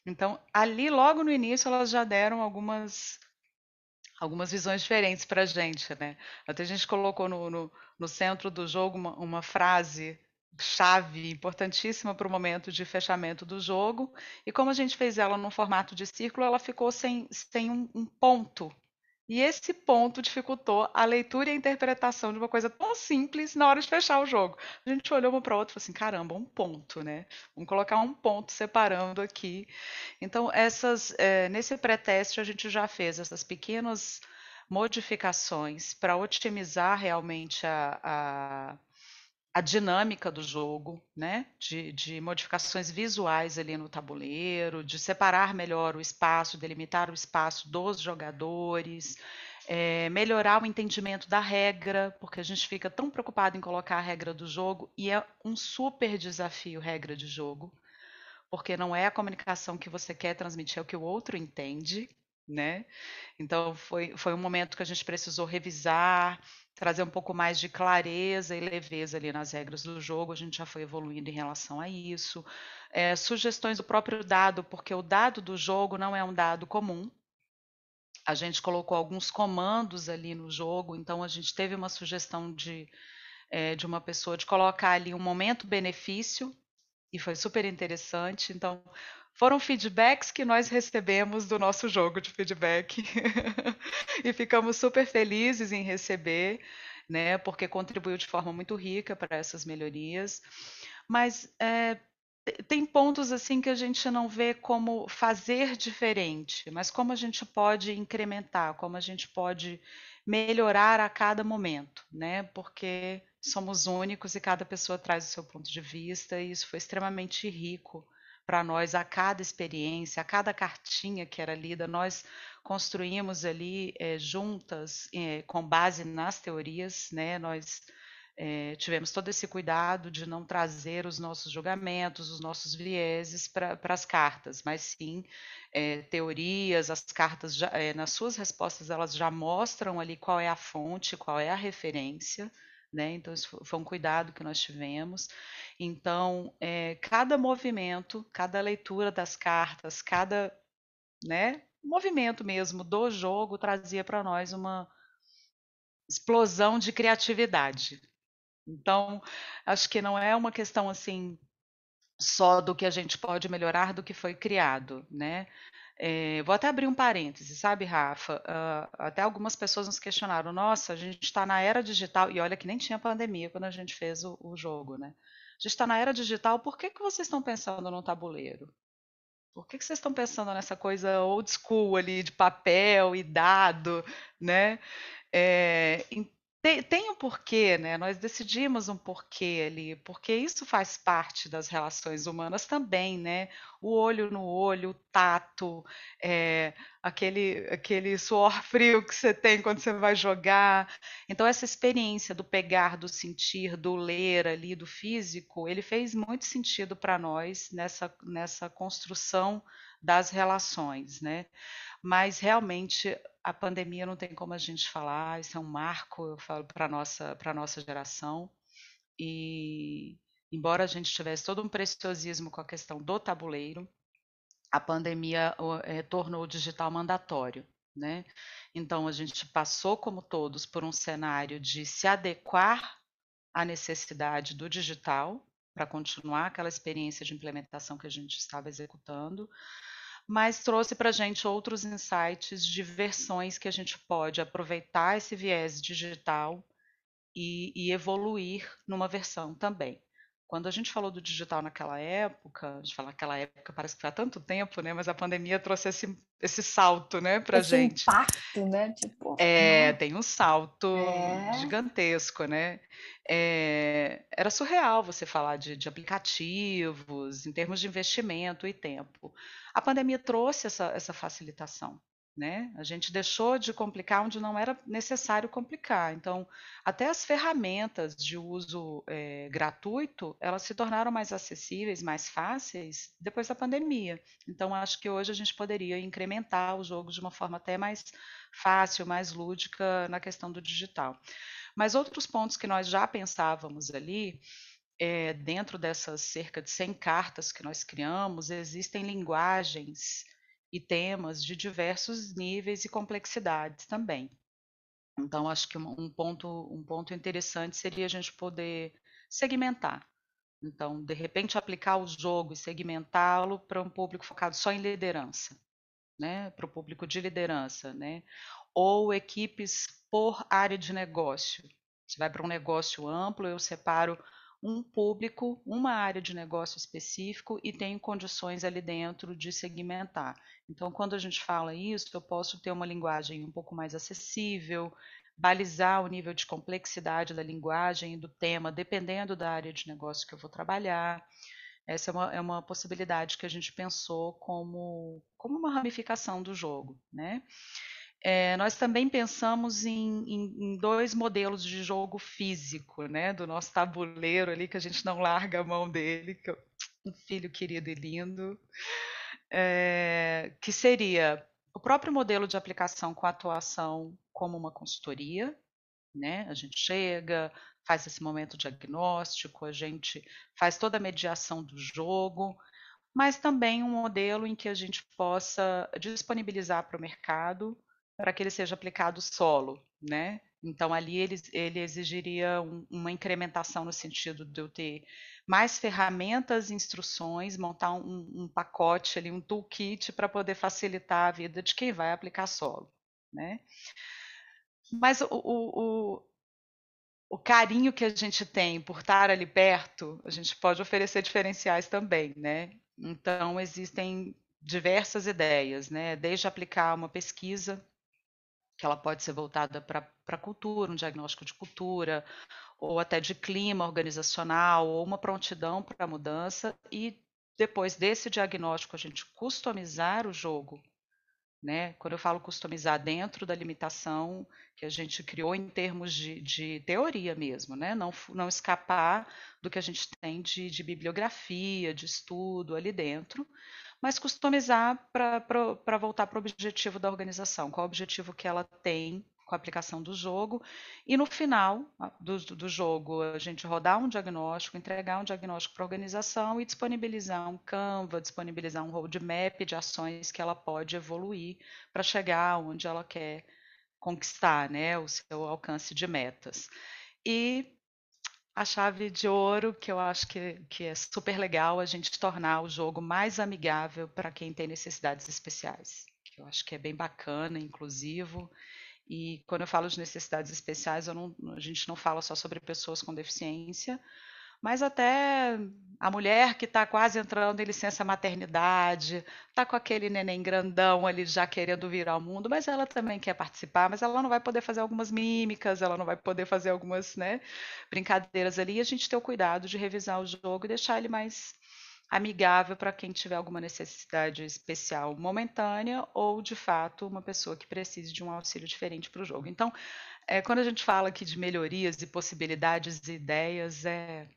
Então, ali, logo no início, elas já deram algumas algumas visões diferentes para a gente, né? Até a gente colocou no, no, no centro do jogo uma, uma frase chave importantíssima para o momento de fechamento do jogo. E como a gente fez ela no formato de círculo, ela ficou sem, sem um, um ponto e esse ponto dificultou a leitura e a interpretação de uma coisa tão simples na hora de fechar o jogo. A gente olhou uma para outra e falou assim: caramba, um ponto, né? Vamos colocar um ponto separando aqui. Então, essas, é, nesse pré-teste, a gente já fez essas pequenas modificações para otimizar realmente a, a a dinâmica do jogo, né? De, de, modificações visuais ali no tabuleiro, de separar melhor o espaço, delimitar o espaço dos jogadores, é, melhorar o entendimento da regra, porque a gente fica tão preocupado em colocar a regra do jogo e é um super desafio regra de jogo, porque não é a comunicação que você quer transmitir, é o que o outro entende, né? Então foi, foi um momento que a gente precisou revisar, trazer um pouco mais de clareza e leveza ali nas regras do jogo. A gente já foi evoluindo em relação a isso. É, sugestões do próprio dado, porque o dado do jogo não é um dado comum. A gente colocou alguns comandos ali no jogo, então a gente teve uma sugestão de, é, de uma pessoa de colocar ali um momento benefício, e foi super interessante. Então, foram feedbacks que nós recebemos do nosso jogo de feedback e ficamos super felizes em receber, né? Porque contribuiu de forma muito rica para essas melhorias. Mas é, tem pontos assim que a gente não vê como fazer diferente, mas como a gente pode incrementar, como a gente pode melhorar a cada momento, né? Porque somos únicos e cada pessoa traz o seu ponto de vista e isso foi extremamente rico para nós a cada experiência, a cada cartinha que era lida, nós construímos ali é, juntas, é, com base nas teorias, né? Nós é, tivemos todo esse cuidado de não trazer os nossos julgamentos, os nossos vieses para as cartas, mas sim teorias, as cartas, já, nas suas respostas, elas já mostram ali qual é a fonte, qual é a referência, né? Então, isso foi um cuidado que nós tivemos. Então, é, cada movimento, cada leitura das cartas, cada né, movimento mesmo do jogo trazia para nós uma explosão de criatividade. Então, acho que não é uma questão assim só do que a gente pode melhorar do que foi criado, né? É, vou até abrir um parêntese, sabe, Rafa? Uh, até algumas pessoas nos questionaram: nossa, a gente está na era digital, e olha que nem tinha pandemia quando a gente fez o, o jogo, né? A gente está na era digital, por que, que vocês estão pensando no tabuleiro? Por que, que vocês estão pensando nessa coisa old school ali, de papel e dado, né? É, tem, tem um porquê, né? Nós decidimos um porquê ali, porque isso faz parte das relações humanas também, né? O olho no olho, o tato, é, aquele, aquele suor frio que você tem quando você vai jogar. Então, essa experiência do pegar, do sentir, do ler ali, do físico, ele fez muito sentido para nós nessa, nessa construção das relações, né? Mas realmente a pandemia não tem como a gente falar, isso é um marco, eu falo, para a nossa, nossa geração. E embora a gente tivesse todo um preciosismo com a questão do tabuleiro, a pandemia é, tornou o digital mandatório. Né? Então, a gente passou, como todos, por um cenário de se adequar à necessidade do digital para continuar aquela experiência de implementação que a gente estava executando, mas trouxe para a gente outros insights de versões que a gente pode aproveitar esse viés digital e, e evoluir numa versão também. Quando a gente falou do digital naquela época, a gente fala naquela época, parece que foi há tanto tempo, né? Mas a pandemia trouxe esse, esse salto, né, pra Esse gente. impacto, né? Tipo, É, né? tem um salto É. gigantesco, né? É, era surreal você falar de, de aplicativos, em termos de investimento e tempo. A pandemia trouxe essa, essa facilitação, né? A gente deixou de complicar onde não era necessário complicar. Então, até as ferramentas de uso é, gratuito, elas se tornaram mais acessíveis, mais fáceis depois da pandemia. Então, acho que hoje a gente poderia incrementar o jogo de uma forma até mais fácil, mais lúdica na questão do digital. Mas outros pontos que nós já pensávamos ali, é, dentro dessas cerca de 100 cartas que nós criamos, existem linguagens e temas de diversos níveis e complexidades também. Então, acho que um, ponto, um ponto interessante seria a gente poder segmentar. Então, de repente, aplicar o jogo e segmentá-lo para um público focado só em liderança, né? Para o público de liderança, né? Ou equipes por área de negócio. Se vai para um negócio amplo, eu separo um público, uma área de negócio específico e tenho condições ali dentro de segmentar. Então, quando a gente fala isso, eu posso ter uma linguagem um pouco mais acessível, balizar o nível de complexidade da linguagem e do tema, dependendo da área de negócio que eu vou trabalhar. Essa é uma, é uma possibilidade que a gente pensou como, como uma ramificação do jogo, né? É, nós também pensamos em, em, em, dois modelos de jogo físico, né? Do nosso tabuleiro ali, que a gente não larga a mão dele, que é um filho querido e lindo, é, que seria o próprio modelo de aplicação com atuação como uma consultoria, né? A gente chega, faz esse momento diagnóstico, a gente faz toda a mediação do jogo, mas também um modelo em que a gente possa disponibilizar para o mercado para que ele seja aplicado solo, né? Então ali ele, ele exigiria um, uma incrementação no sentido de eu ter mais ferramentas, instruções, montar um, um pacote ali, um toolkit para poder facilitar a vida de quem vai aplicar solo, né? Mas o, o, o, o carinho que a gente tem por estar ali perto, a gente pode oferecer diferenciais também, né? Então existem diversas ideias, né? Desde aplicar uma pesquisa que ela pode ser voltada para a cultura, um diagnóstico de cultura, ou até de clima organizacional, ou uma prontidão para a mudança, e depois desse diagnóstico a gente customizar o jogo. Né? Quando eu falo customizar dentro da limitação que a gente criou em termos de, de teoria mesmo, né? não, não escapar do que a gente tem de, de bibliografia, de estudo ali dentro, mas customizar para voltar para o objetivo da organização, qual o objetivo que ela tem com a aplicação do jogo, e no final do, do jogo a gente rodar um diagnóstico, entregar um diagnóstico para a organização e disponibilizar um Canva, disponibilizar um roadmap de ações que ela pode evoluir para chegar onde ela quer conquistar né, o seu alcance de metas. E a chave de ouro, que eu acho que, que é super legal, a gente tornar o jogo mais amigável para quem tem necessidades especiais. Que eu acho que é bem bacana, inclusivo. E quando eu falo de necessidades especiais, não, a gente não fala só sobre pessoas com deficiência, mas até a mulher que está quase entrando em licença maternidade, está com aquele neném grandão ali já querendo vir ao mundo, mas ela também quer participar, mas ela não vai poder fazer algumas mímicas, ela não vai poder fazer algumas né, brincadeiras ali, e a gente ter o cuidado de revisar o jogo e deixar ele mais amigável para quem tiver alguma necessidade especial momentânea ou, de fato, uma pessoa que precise de um auxílio diferente para o jogo. Então, é, quando a gente fala aqui de melhorias e possibilidades e ideias, é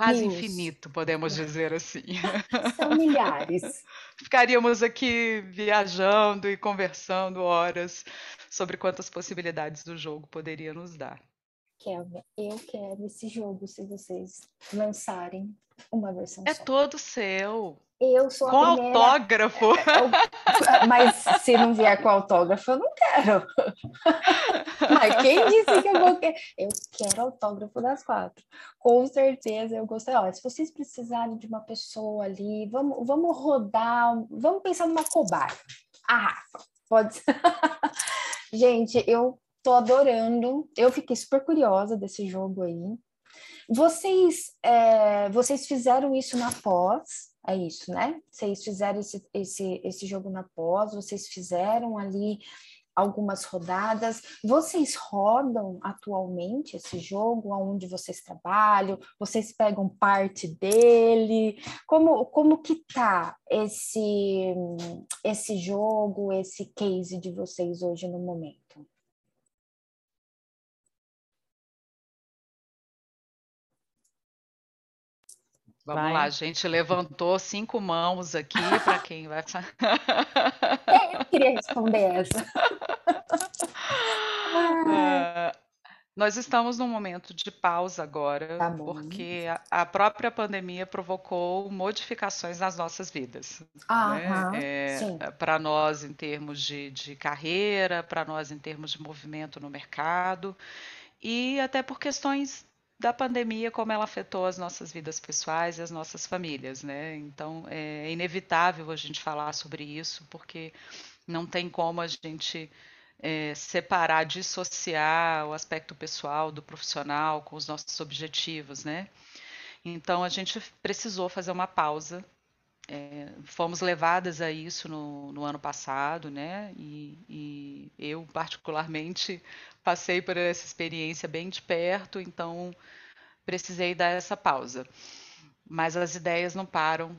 quase Isso. infinito, podemos dizer assim. São milhares. Ficaríamos aqui viajando e conversando horas sobre quantas possibilidades do jogo poderia nos dar. Kelvin, eu quero esse jogo se vocês lançarem uma versão é só. É todo seu. Eu sou com a primeira... autógrafo. Mas se não vier com autógrafo, eu não quero. Mas quem disse que eu vou querer? Eu quero autógrafo das quatro. Com certeza eu gostei. Olha, se vocês precisarem de uma pessoa ali, vamos, vamos rodar, vamos pensar numa cobaia. A Rafa, pode ser. Gente, eu tô adorando. Eu fiquei super curiosa desse jogo aí. Vocês, é, vocês fizeram isso na pós, é isso, né? Vocês fizeram esse, esse, esse jogo na pós, vocês fizeram ali algumas rodadas. Vocês rodam atualmente esse jogo aonde vocês trabalham? Vocês pegam parte dele? Como como que tá esse esse jogo, esse case de vocês hoje no momento? Vamos vai. lá, a gente levantou cinco mãos aqui para quem vai. É, eu queria responder essa. Uh, nós estamos num momento de pausa agora, tá porque a, a, própria pandemia provocou modificações nas nossas vidas. Ah, né? é, para nós, em termos de, de carreira, para nós, em termos de movimento no mercado, e até por questões da pandemia, como ela afetou as nossas vidas pessoais e as nossas famílias, né? Então é inevitável a gente falar sobre isso, porque não tem como a gente é, separar, dissociar o aspecto pessoal do profissional com os nossos objetivos, né? Então a gente precisou fazer uma pausa. É, fomos levadas a isso no, no ano passado, né? E, e eu particularmente passei por essa experiência bem de perto, então precisei dar essa pausa. Mas as ideias não param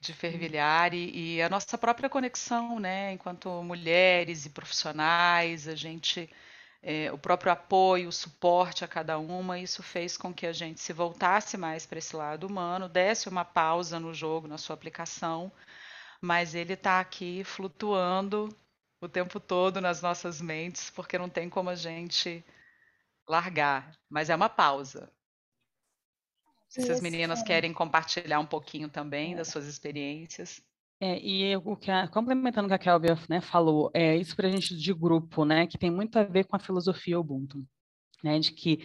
de fervilhar e, e, a nossa própria conexão, né, enquanto mulheres e profissionais, a gente, é, o próprio apoio, o suporte a cada uma, isso fez com que a gente se voltasse mais para esse lado humano, desse uma pausa no jogo, na sua aplicação, mas ele está aqui flutuando o tempo todo nas nossas mentes, porque não tem como a gente largar. Mas é uma pausa. Se as meninas querem compartilhar um pouquinho também é. das suas experiências. É, e o que a, complementando o que a Kelvin né, falou, é isso para a gente de grupo, né, que tem muito a ver com a filosofia Ubuntu né, de que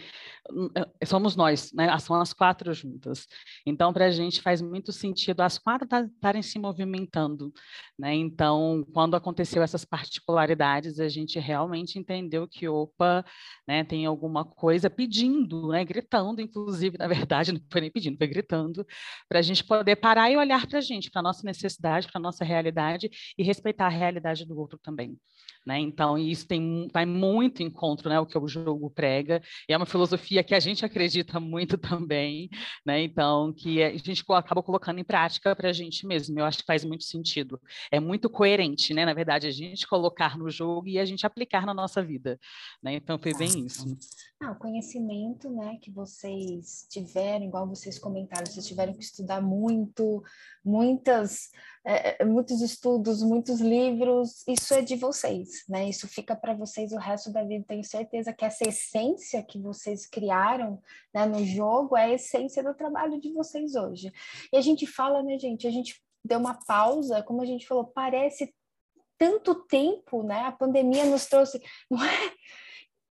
hum, eh, somos nós, né, são as quatro juntas. Então, para a gente faz muito sentido as quatro estarem se movimentando. Né? Então, quando aconteceu essas particularidades, a gente realmente entendeu que, opa, né, tem alguma coisa pedindo, né, gritando, inclusive, na verdade, não foi nem pedindo, foi gritando, para a gente poder parar e olhar para a gente, para a nossa necessidade, para a nossa realidade e respeitar a realidade do outro também. Né? Então, isso tem, vai muito encontro né, o que o jogo prega, e é uma filosofia que a gente acredita muito também, né? então, que a gente acaba colocando em prática para a gente mesmo, eu acho que faz muito sentido. É muito coerente, né? na verdade, a gente colocar no jogo e a gente aplicar na nossa vida. Né? Então, foi bem isso. Ah, o conhecimento né, que vocês tiveram, igual vocês comentaram, vocês tiveram que estudar muito, muitas, é, é muitos estudos, muitos livros, isso é de vocês, né? Isso fica para vocês o resto da vida. Tenho certeza que essa essência que vocês criaram né, no jogo é a essência do trabalho de vocês hoje. E a gente fala, né, gente? A gente deu uma pausa, como a gente falou, parece tanto tempo, né? A pandemia nos trouxe, não é?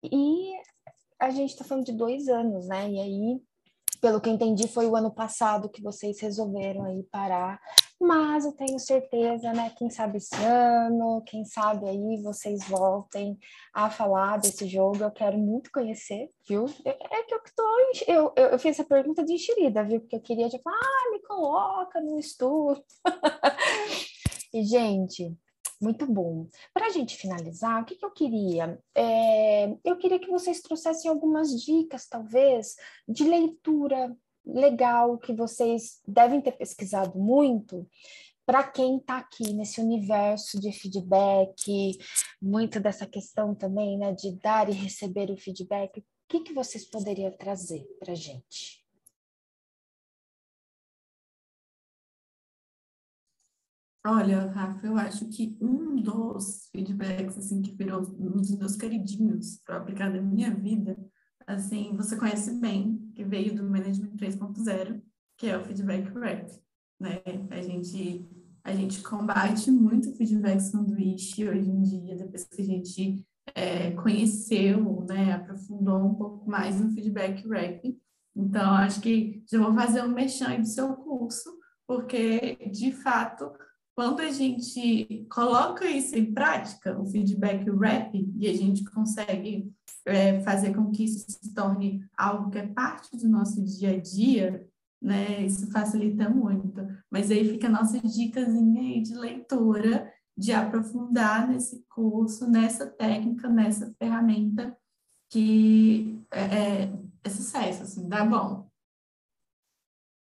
E a gente está falando de dois anos, né? E aí, pelo que entendi, foi o ano passado que vocês resolveram aí parar. Mas eu tenho certeza, né? Quem sabe esse ano, quem sabe aí vocês voltem a falar desse jogo. Eu quero muito conhecer, viu? É que eu tô. Eu, eu, eu fiz essa pergunta de enxerida, viu? Porque eu queria, tipo, ah, me coloca no estudo. e, gente, muito bom. Para a gente finalizar, o que, que eu queria? É, eu queria que vocês trouxessem algumas dicas, talvez, de leitura legal que vocês devem ter pesquisado muito para quem está aqui nesse universo de feedback, muito dessa questão também, né, de dar e receber o feedback. O que, que vocês poderiam trazer para a gente? Olha, Rafa, eu acho que um dos feedbacks assim que virou um dos meus queridinhos para aplicar na minha vida, assim, você conhece bem, que veio do Management 3.0, que é o feedback rap, né? A gente a gente combate muito feedback sanduíche hoje em dia, depois que a gente é, conheceu, né, aprofundou um pouco mais no feedback rap. Então, acho que já vou fazer um mexão do seu curso, porque, de fato, quando a gente coloca isso em prática, o feedback rap, e a gente consegue é, fazer com que isso se torne algo que é parte do nosso dia a dia, né? Isso facilita muito. Mas aí fica a nossa dicasinha aí de leitura, de aprofundar nesse curso, nessa técnica, nessa ferramenta que é, é, é sucesso, assim, dá bom.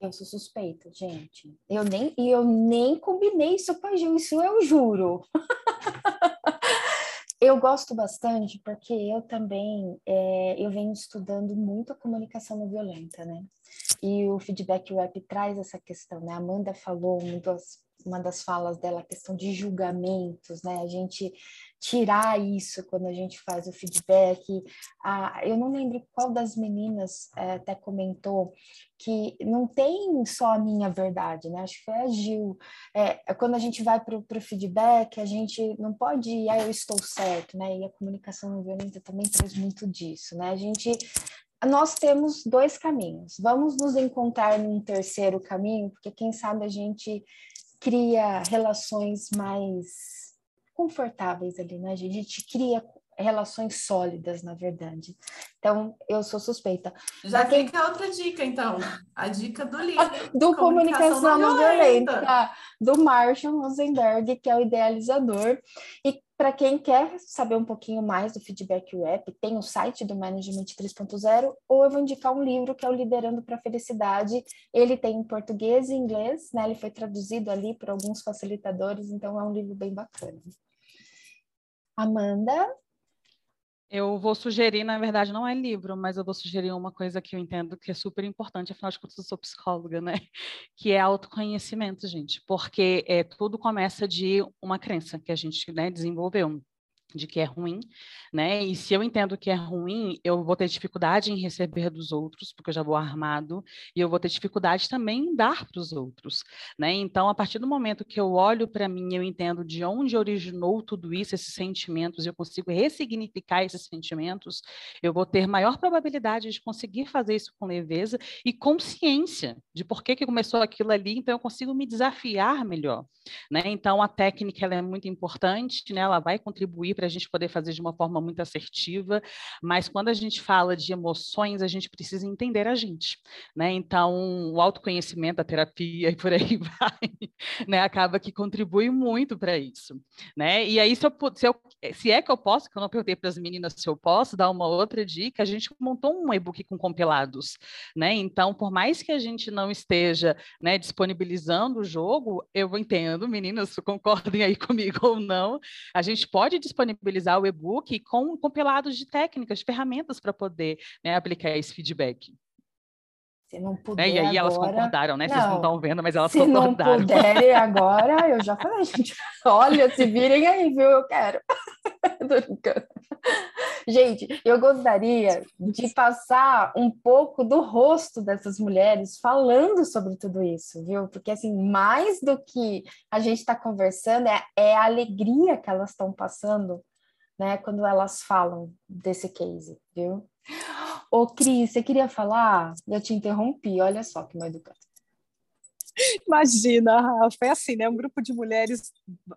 Eu sou suspeita, gente. Eu nem, e eu nem combinei isso com a Gil, isso eu juro. eu gosto bastante porque eu também é, eu venho estudando muito a comunicação não violenta, né? E o feedback rap traz essa questão, né? A Amanda falou das, uma das falas dela, a questão de julgamentos, né? A gente tirar isso quando a gente faz o feedback. Ah, eu não lembro qual das meninas é, até comentou que não tem só a minha verdade, né? Acho que foi a Gil. É, quando a gente vai para o feedback, a gente não pode ir, ah, eu estou certo, né? E a comunicação não violenta também traz muito disso, né? A gente nós temos dois caminhos. Vamos nos encontrar num terceiro caminho, porque quem sabe a gente cria relações mais confortáveis ali, né? A gente cria relações sólidas, na verdade. Então, eu sou suspeita. Já quem... fica outra dica, então. A dica do livro. do Comunicação, Comunicação Não. Violenta, do Marshall Rosenberg, que é o idealizador. E para quem quer saber um pouquinho mais do feedback web, tem o site do Management 3.0, ou eu vou indicar um livro que é o Liderando para a Felicidade. Ele tem em português e inglês, né? Ele foi traduzido ali por alguns facilitadores, então é um livro bem bacana. Amanda? Eu vou sugerir, na verdade, não é livro, mas eu vou sugerir uma coisa que eu entendo que é super importante, afinal de contas, eu sou psicóloga, né? Que é autoconhecimento, gente, porque é, tudo começa de uma crença que a gente né, desenvolveu de que é ruim, né? E se eu entendo que é ruim, eu vou ter dificuldade em receber dos outros, porque eu já vou armado, e eu vou ter dificuldade também em dar para os outros, né? Então, a partir do momento que eu olho para mim, eu entendo de onde originou tudo isso, esses sentimentos, eu consigo ressignificar esses sentimentos, eu vou ter maior probabilidade de conseguir fazer isso com leveza e consciência de por que que começou aquilo ali, então eu consigo me desafiar melhor, né? Então, a técnica ela é muito importante, né? Ela vai contribuir para para a gente poder fazer de uma forma muito assertiva, mas quando a gente fala de emoções, a gente precisa entender a gente, né? Então, o autoconhecimento, a terapia e por aí vai, né? Acaba que contribui muito para isso, né? E aí, se, eu, se, eu, se é que eu posso, que eu não perguntei para as meninas se eu posso dar uma outra dica, a gente montou um e-book com compilados, né? Então, por mais que a gente não esteja né, disponibilizando o jogo, eu entendo, meninas, concordem aí comigo ou não, a gente pode disponibilizar disponibilizar o e-book com compilados de técnicas, de ferramentas para poder né, aplicar esse feedback. Se não puder. É, e aí elas concordaram, né? Não, Vocês não estão vendo, mas elas se concordaram. Se não puderem agora, eu já falei, gente, olha, se virem aí, viu? Eu quero. Gente, eu gostaria de passar um pouco do rosto dessas mulheres falando sobre tudo isso, viu? Porque, assim, mais do que a gente está conversando, é, é a alegria que elas estão passando, né, quando elas falam desse case, viu? Ô, Cris, você queria falar? Eu te interrompi, olha só que mal educado. Imagina, Rafa, é assim, né? Um grupo de mulheres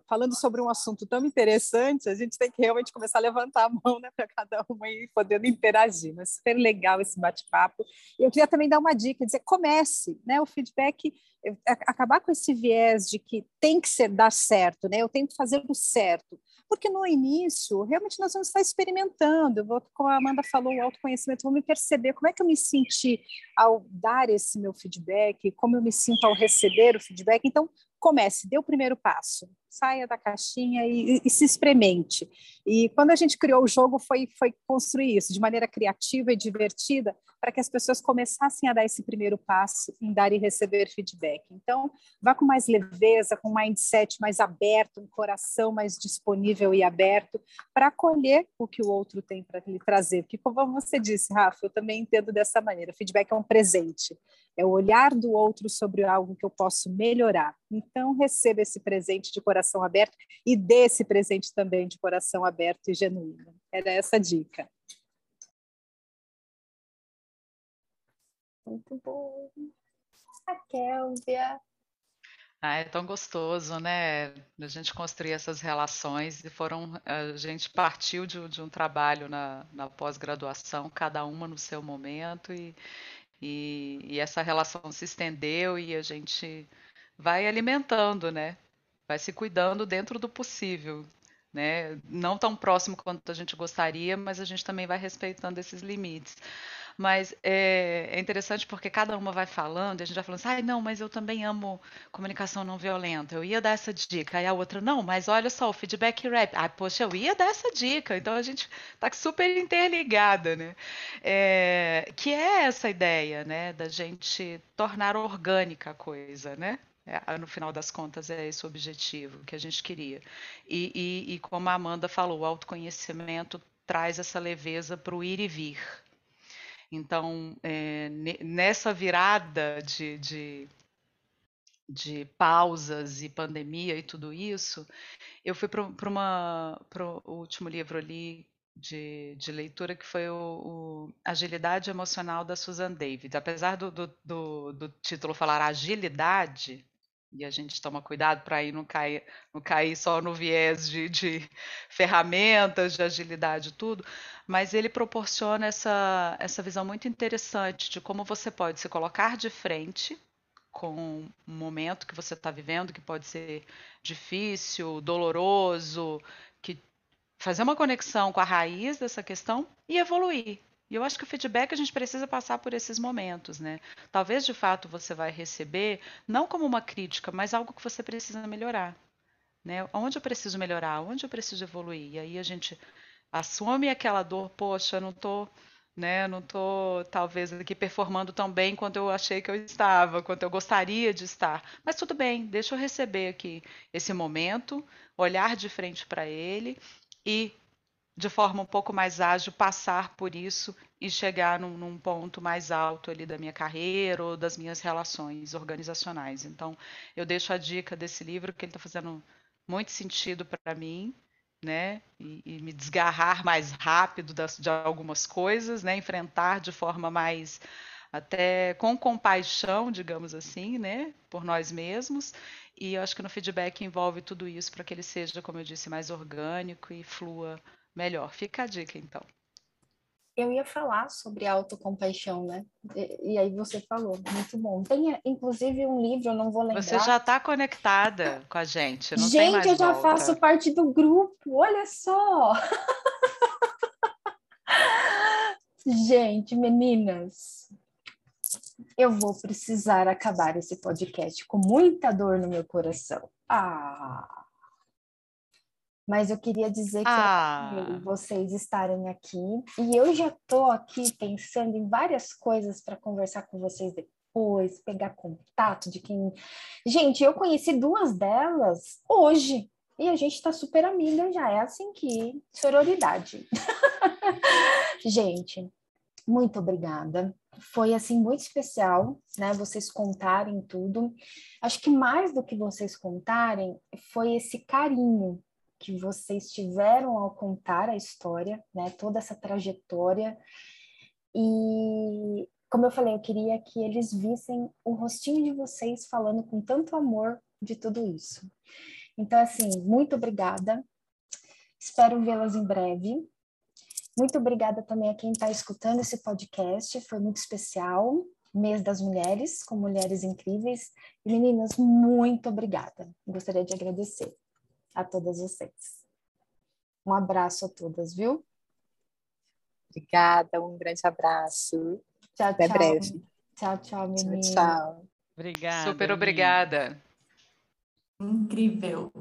falando sobre um assunto tão interessante, a gente tem que realmente começar a levantar a mão, né, para cada uma e podendo interagir. Mas super legal esse bate-papo. Eu queria também dar uma dica, dizer, comece, né? O feedback, acabar com esse viés de que tem que ser dar certo, né? Eu tenho que fazer o certo porque no início, realmente nós vamos estar experimentando. Eu vou, como a Amanda falou, o autoconhecimento, vou me perceber como é que eu me senti ao dar esse meu feedback, como eu me sinto ao receber o feedback. Então, comece, dê o primeiro passo, saia da caixinha e, e, se experimente. E quando a gente criou o jogo, foi, foi construir isso de maneira criativa e divertida, para que as pessoas começassem a dar esse primeiro passo em dar e receber feedback. Então, vá com mais leveza, com um mindset mais aberto, um coração mais disponível e aberto, para acolher o que o outro tem para lhe trazer. Porque, como você disse, Rafa, eu também entendo dessa maneira: feedback é um presente é o olhar do outro sobre algo que eu posso melhorar. Então, receba esse presente de coração aberto e dê esse presente também de coração aberto e genuíno. Era essa a dica. Muito bom. A Kélvia. Ah, é tão gostoso, né? A gente construir essas relações e foram. A gente partiu de, de um trabalho na, na pós-graduação, cada uma no seu momento, e, e, e essa relação se estendeu e a gente vai alimentando, né? Vai se cuidando dentro do possível, né? Não tão próximo quanto a gente gostaria, mas a gente também vai respeitando esses limites. Mas é, é, interessante porque cada uma vai falando, e a gente vai falando assim, ai, não, mas eu também amo comunicação não violenta, eu ia dar essa dica. Aí a outra, não, mas olha só, o feedback rap. Ah, poxa, eu ia dar essa dica. Então a gente tá super interligada, né? É, que é essa ideia, né, da gente tornar orgânica a coisa, né? É, no final das contas, é esse o objetivo que a gente queria. E, e, e como a Amanda falou, o autoconhecimento traz essa leveza para o ir e vir. Então, é, nessa virada de, de, de, pausas e pandemia e tudo isso, eu fui para o último livro ali de, de, leitura, que foi o, o, Agilidade Emocional da Susan David. Apesar do, do, do, do título falar agilidade, e a gente toma cuidado para aí não cair, não cair só no viés de, de ferramentas, de agilidade, tudo, mas ele proporciona essa, essa visão muito interessante de como você pode se colocar de frente com um momento que você está vivendo, que pode ser difícil, doloroso, que fazer uma conexão com a raiz dessa questão e evoluir. E eu acho que o feedback a gente precisa passar por esses momentos, né? Talvez de fato você vai receber, não como uma crítica, mas algo que você precisa melhorar. Né? Onde eu preciso melhorar? Onde eu preciso evoluir? E aí a gente assume aquela dor, poxa, não tô, né, não tô talvez aqui performando tão bem quanto eu achei que eu estava, quanto eu gostaria de estar. Mas tudo bem, deixa eu receber aqui esse momento, olhar de frente para ele e de forma um pouco mais ágil passar por isso e chegar num, num, ponto mais alto ali da minha carreira ou das minhas relações organizacionais. Então, eu deixo a dica desse livro que ele está fazendo muito sentido para mim né? E, e, me desgarrar mais rápido das, de algumas coisas, né? Enfrentar de forma mais até com compaixão, digamos assim, né? Por nós mesmos. E eu acho que no feedback envolve tudo isso para que ele seja, como eu disse, mais orgânico e flua melhor. Fica a dica, então eu ia falar sobre autocompaixão, né? E, e, aí você falou, muito bom. Tem, inclusive, um livro, eu não vou lembrar. Você já está conectada com a gente, não Gente, eu já volta. faço parte do grupo, olha só! gente, meninas, eu vou precisar acabar esse podcast com muita dor no meu coração. Ah! Mas eu queria dizer que ah. vocês estarem aqui e eu já estou aqui pensando em várias coisas para conversar com vocês depois, pegar contato de quem. Gente, eu conheci duas delas hoje e a gente está super amiga já, é assim que sororidade. gente, muito obrigada. Foi assim muito especial, né? Vocês contarem tudo. Acho que mais do que vocês contarem foi esse carinho que vocês tiveram ao contar a história, né, toda essa trajetória. E, como eu falei, eu queria que eles vissem o rostinho de vocês falando com tanto amor de tudo isso. Então, assim, muito obrigada. Espero vê-las em breve. Muito obrigada também a quem está escutando esse podcast, foi muito especial. Mês das Mulheres, com mulheres incríveis. E meninas, muito obrigada. Gostaria de agradecer a todas vocês. Um abraço a todas, viu? Obrigada, um grande abraço. Tchau, Até tchau. breve. Tchau, tchau, menina. Tchau, tchau. Obrigada. Super obrigada. Incrível.